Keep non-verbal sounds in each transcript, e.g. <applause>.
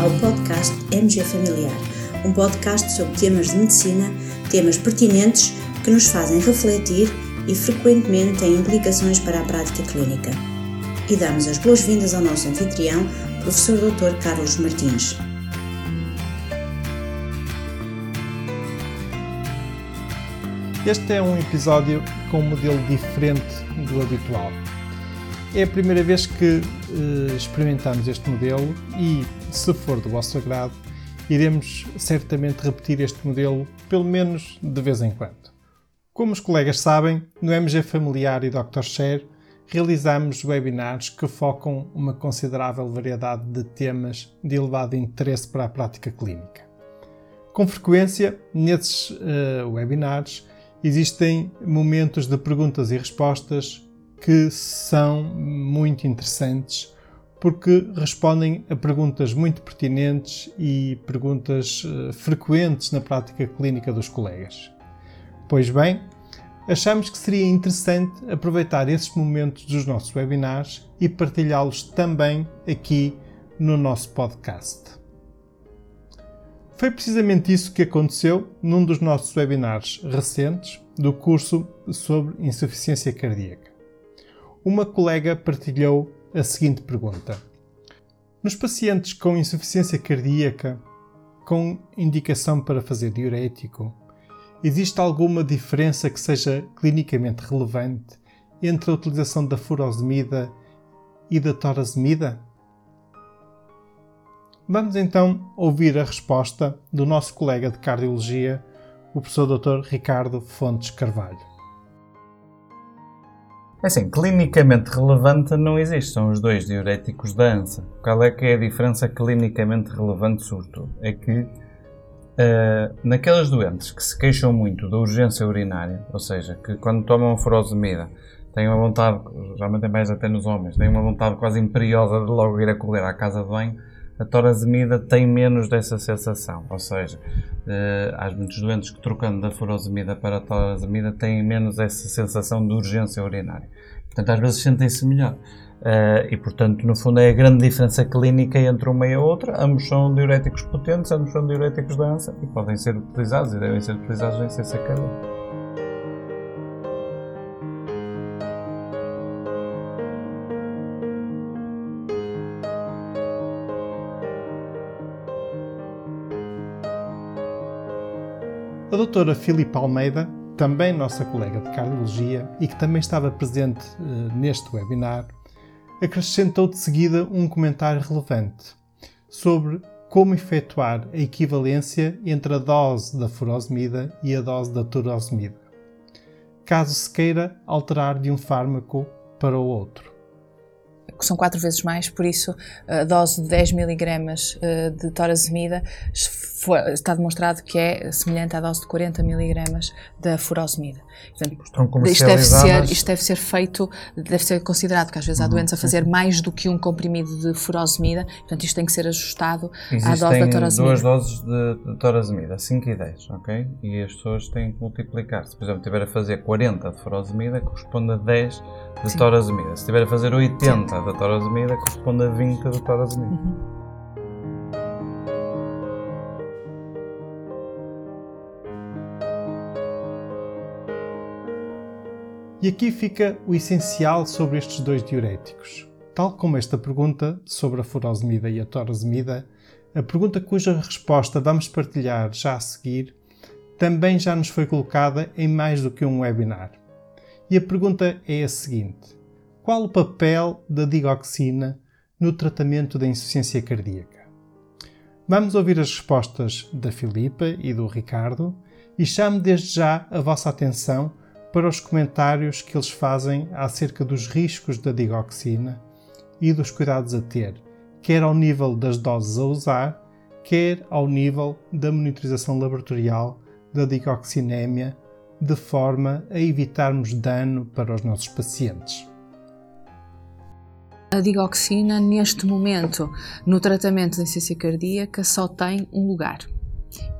ao podcast MG Familiar, um podcast sobre temas de medicina, temas pertinentes que nos fazem refletir e frequentemente têm implicações para a prática clínica. E damos as boas-vindas ao nosso anfitrião, professor Dr. Carlos Martins. Este é um episódio com um modelo diferente do habitual. É a primeira vez que uh, experimentamos este modelo e, se for do vosso agrado, iremos certamente repetir este modelo pelo menos de vez em quando. Como os colegas sabem, no MG Familiar e Dr. Share realizamos webinars que focam uma considerável variedade de temas de elevado interesse para a prática clínica. Com frequência, nesses uh, webinars, existem momentos de perguntas e respostas que são muito interessantes porque respondem a perguntas muito pertinentes e perguntas uh, frequentes na prática clínica dos colegas. Pois bem, achamos que seria interessante aproveitar esses momentos dos nossos webinars e partilhá-los também aqui no nosso podcast. Foi precisamente isso que aconteceu num dos nossos webinars recentes do curso sobre insuficiência cardíaca. Uma colega partilhou a seguinte pergunta: Nos pacientes com insuficiência cardíaca, com indicação para fazer diurético, existe alguma diferença que seja clinicamente relevante entre a utilização da furosemida e da torazemida? Vamos então ouvir a resposta do nosso colega de cardiologia, o professor Dr. Ricardo Fontes Carvalho. É assim, clinicamente relevante não existe, são os dois diuréticos da ANSA. Qual é que é a diferença clinicamente relevante, sobretudo? É que uh, naquelas doentes que se queixam muito da urgência urinária, ou seja, que quando tomam furosemida têm uma vontade, geralmente é mais até nos homens, têm uma vontade quase imperiosa de logo ir a correr à casa de banho, a torazemida tem menos dessa sensação, ou seja, uh, há muitos doentes que trocando da furosemida para a torazemida têm menos essa sensação de urgência urinária. Portanto, às vezes sentem-se melhor. Uh, e, portanto, no fundo é a grande diferença clínica entre uma e a outra. Ambos são diuréticos potentes, ambos são diuréticos densa e podem ser utilizados e devem ser utilizados em CCKD. A doutora Filipe Almeida, também nossa colega de cardiologia e que também estava presente uh, neste webinar, acrescentou de seguida um comentário relevante sobre como efetuar a equivalência entre a dose da furosemida e a dose da turosemida, caso se queira alterar de um fármaco para o outro que são quatro vezes mais, por isso a dose de 10 mg eh, de torazemida está demonstrado que é semelhante à dose de 40 mg da furosemida. Portanto, isto, deve ser, isto deve ser feito, deve ser considerado que às vezes há uhum. doentes a fazer mais do que um comprimido de furosemida, portanto isto tem que ser ajustado Existem à dose da torazemida. duas doses de, de torazemida, 5 e 10, ok? E as pessoas têm que multiplicar. Se, por exemplo, estiver a fazer 40 de furosemida, corresponde a 10 de Sim. torazemida. Se estiver a fazer 80 Sim. da torazemida, corresponde a 20 de torazemida. Uhum. E aqui fica o essencial sobre estes dois diuréticos. Tal como esta pergunta sobre a furosemida e a torazemida, a pergunta cuja resposta vamos partilhar já a seguir também já nos foi colocada em mais do que um webinar. E a pergunta é a seguinte: qual o papel da digoxina no tratamento da insuficiência cardíaca? Vamos ouvir as respostas da Filipa e do Ricardo e chamo desde já a vossa atenção para os comentários que eles fazem acerca dos riscos da digoxina e dos cuidados a ter, quer ao nível das doses a usar, quer ao nível da monitorização laboratorial da digoxinémia, de forma a evitarmos dano para os nossos pacientes. A digoxina, neste momento, no tratamento da insuficiência cardíaca, só tem um lugar,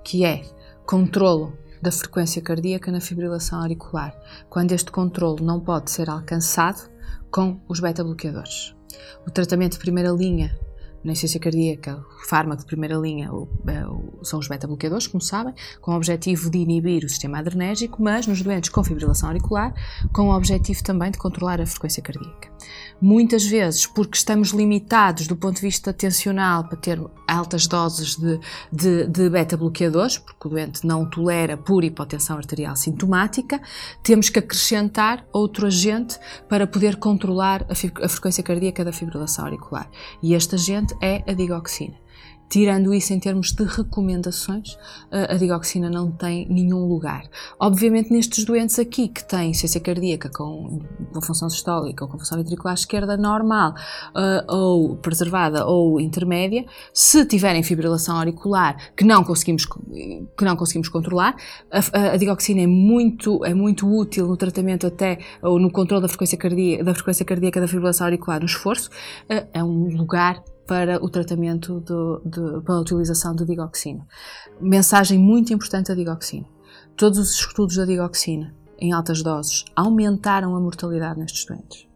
que é controlo da frequência cardíaca na fibrilação auricular, quando este controle não pode ser alcançado com os beta-bloqueadores. O tratamento de primeira linha na insuficiência cardíaca, o fármaco de primeira linha é são os beta-bloqueadores, como sabem, com o objetivo de inibir o sistema adrenérgico, mas nos doentes com fibrilação auricular, com o objetivo também de controlar a frequência cardíaca. Muitas vezes, porque estamos limitados do ponto de vista tensional para ter altas doses de, de, de beta-bloqueadores, porque o doente não tolera por hipotensão arterial sintomática, temos que acrescentar outro agente para poder controlar a, a frequência cardíaca da fibrilação auricular. E este agente é a digoxina. Tirando isso em termos de recomendações, a digoxina não tem nenhum lugar. Obviamente, nestes doentes aqui que têm ciência cardíaca com, com função sistólica ou com função ventricular esquerda normal uh, ou preservada ou intermédia, se tiverem fibrilação auricular que não conseguimos, que não conseguimos controlar, a, a digoxina é muito, é muito útil no tratamento até ou no controle da frequência cardíaca da, frequência cardíaca da fibrilação auricular no esforço. Uh, é um lugar para o tratamento do, de, para a utilização de digoxina. Mensagem muito importante da digoxina. Todos os estudos da digoxina em altas doses aumentaram a mortalidade nestes doentes.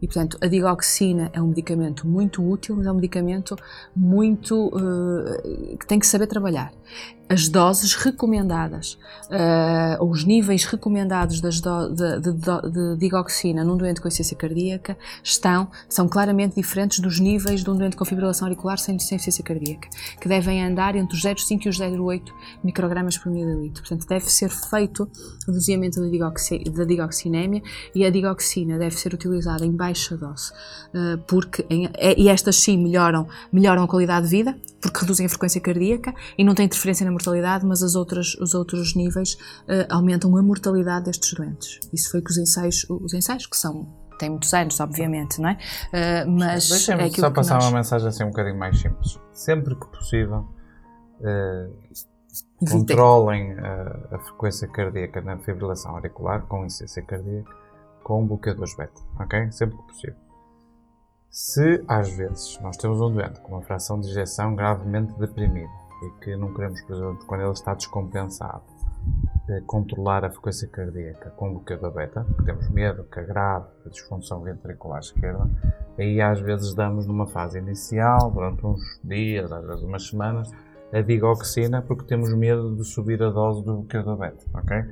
E, portanto, a digoxina é um medicamento muito útil, mas é um medicamento muito uh, que tem que saber trabalhar as doses recomendadas, uh, ou os níveis recomendados das do, de, de, de, digoxina num doente com insuficiência cardíaca estão, são claramente diferentes dos níveis de um doente com fibrilação auricular sem, insuficiência cardíaca, que devem andar entre os 0,5 e os 0,8 microgramas por mililitro. Portanto, deve ser feito o doseamento da, digoxi, da digoxinémia e a digoxina deve ser utilizada em baixa dose, uh, porque em, e estas sim melhoram, melhoram a qualidade de vida, porque reduzem a frequência cardíaca e não têm interferência na mortalidade, mas as outras, os outros níveis uh, aumentam a mortalidade destes doentes. Isso foi que os ensaios, os ensaios que são têm muitos anos, obviamente, não é? Uh, mas Deixem-me é só passar nós... uma mensagem assim um bocadinho mais simples. Sempre que possível, uh, controlem a, a, frequência cardíaca na fibrilação auricular com insuficiência cardíaca com bloqueadores beta, ok? Sempre que possível. Se às vezes nós temos um doente com uma fração de injeção gravemente deprimida e que não queremos, por exemplo, quando ele está descompensado, eh, controlar a frequência cardíaca com o bloqueador beta, porque temos medo que agrave a disfunção ventricular esquerda, aí às vezes damos numa fase inicial, durante uns dias, às vezes umas semanas, a digoxina, porque temos medo de subir a dose do bloqueador beta, ok?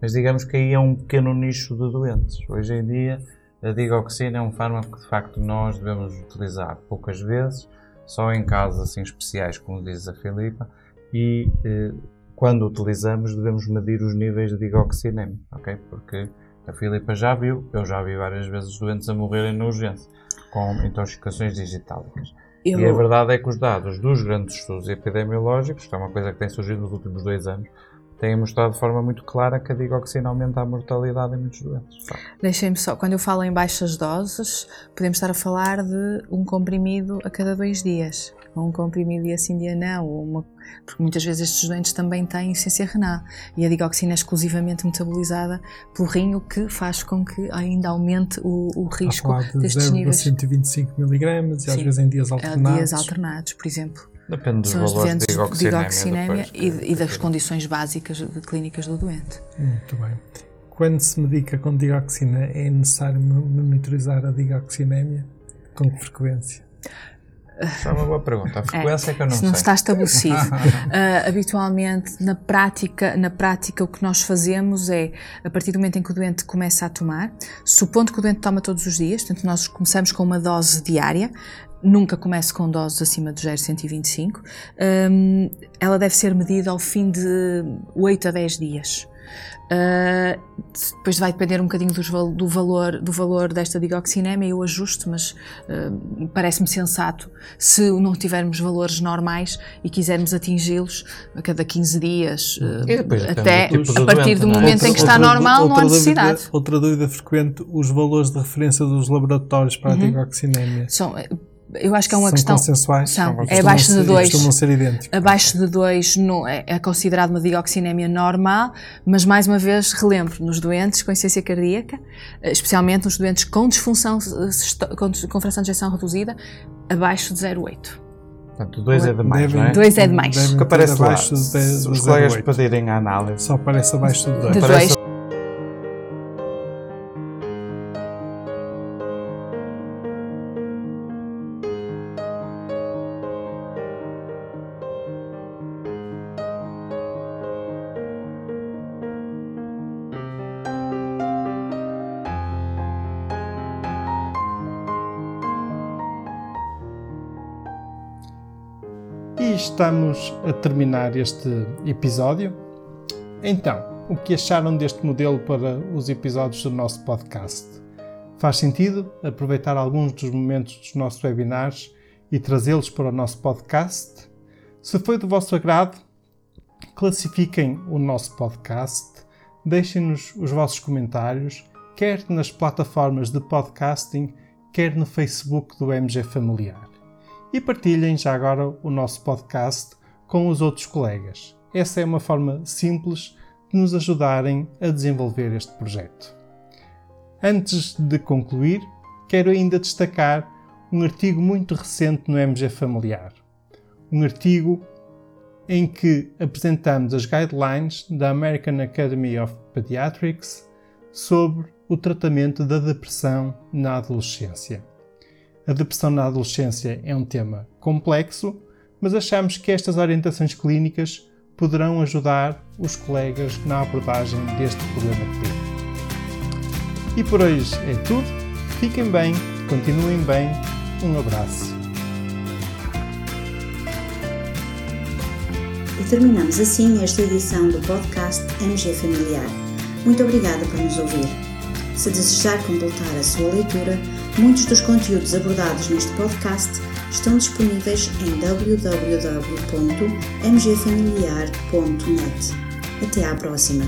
Mas digamos que aí é um pequeno nicho de doentes. Hoje em dia, a digoxina é um fármaco que de facto nós devemos utilizar poucas vezes, só em casos assim especiais, como diz a Filipa, e eh, quando utilizamos devemos medir os níveis de digoxinemia, ok? Porque a Filipa já viu, eu já vi várias vezes doentes a morrerem na urgência com intoxicações digitálicas. Eu... E a verdade é que os dados dos grandes estudos epidemiológicos, que é uma coisa que tem surgido nos últimos dois anos, têm mostrado de forma muito clara que a digoxina aumenta a mortalidade em muitos doentes. Deixem-me só, quando eu falo em baixas doses, podemos estar a falar de um comprimido a cada dois dias, ou um comprimido dia sim, dia não, uma, porque muitas vezes estes doentes também têm insuficiência renal e a digoxina é exclusivamente metabolizada pelo rim, o que faz com que ainda aumente o, o risco de destes 0, níveis. 125 mg e às vezes em dias alternados. Dias alternados, por exemplo. Depende dos valores de digoxinémia, e, e, das condições básicas clínicas do doente. Muito bem. Quando se medica com digoxina, é necessário monitorizar a digoxinémia? Com que frequência? é uma boa pergunta. A frequência é, é que eu não sei. não está estabelecido. uh, <laughs> habitualmente, na prática, na prática, o que nós fazemos é, a partir do momento em que o doente começa a tomar, supondo que o doente toma todos os dias, portanto, nós começamos com uma dose diária, nunca comece com doses acima de 0,125. Um, ela deve ser medida ao fim de 8 a 10 dias. Uh, depois vai depender um bocadinho do, do, valor, do valor desta digoxinémia, eu ajusto, mas uh, parece-me sensato se não tivermos valores normais e quisermos atingi-los a cada 15 dias, uh, até tipo a partir do é? momento outra, em que está outra, normal, outra não há necessidade. Dúvida, outra dúvida frequente: os valores de referência dos laboratórios para uhum. a digoxinémia. São, eu acho que é uma são questão. Consensuais, são, são é abaixo de 2. Costumam ser idênticos. Abaixo de 2 é, é considerado uma dioxinémia normal, mas mais uma vez relembro, nos doentes com insuficiência cardíaca, especialmente nos doentes com disfunção, com, fração de ejeção reduzida, abaixo de 0,8. Portanto, 2 é demais, não é? 2 é demais. Que aparece lá, de, de, os colegas pedirem a análise. Só aparece abaixo de 2. De 2. Estamos a terminar este episódio. Então, o que acharam deste modelo para os episódios do nosso podcast? Faz sentido aproveitar alguns dos momentos dos nossos webinars e trazê-los para o nosso podcast? Se foi do vosso agrado, classifiquem o nosso podcast, deixem-nos os vossos comentários, quer nas plataformas de podcasting, quer no Facebook do MG Familiar. E partilhem já agora o nosso podcast com os outros colegas. Essa é uma forma simples de nos ajudarem a desenvolver este projeto. Antes de concluir, quero ainda destacar um artigo muito recente no MG Familiar. Um artigo em que apresentamos as guidelines da American Academy of Pediatrics sobre o tratamento da depressão na adolescência. A depressão na adolescência é um tema complexo, mas achamos que estas orientações clínicas poderão ajudar os colegas na abordagem deste problema clínico. E por hoje é tudo. Fiquem bem, continuem bem. Um abraço. E terminamos assim esta edição do podcast MG Familiar. Muito obrigada por nos ouvir. Se desejar completar a sua leitura, muitos dos conteúdos abordados neste podcast estão disponíveis em www.mgfamiliar.net. Até à próxima!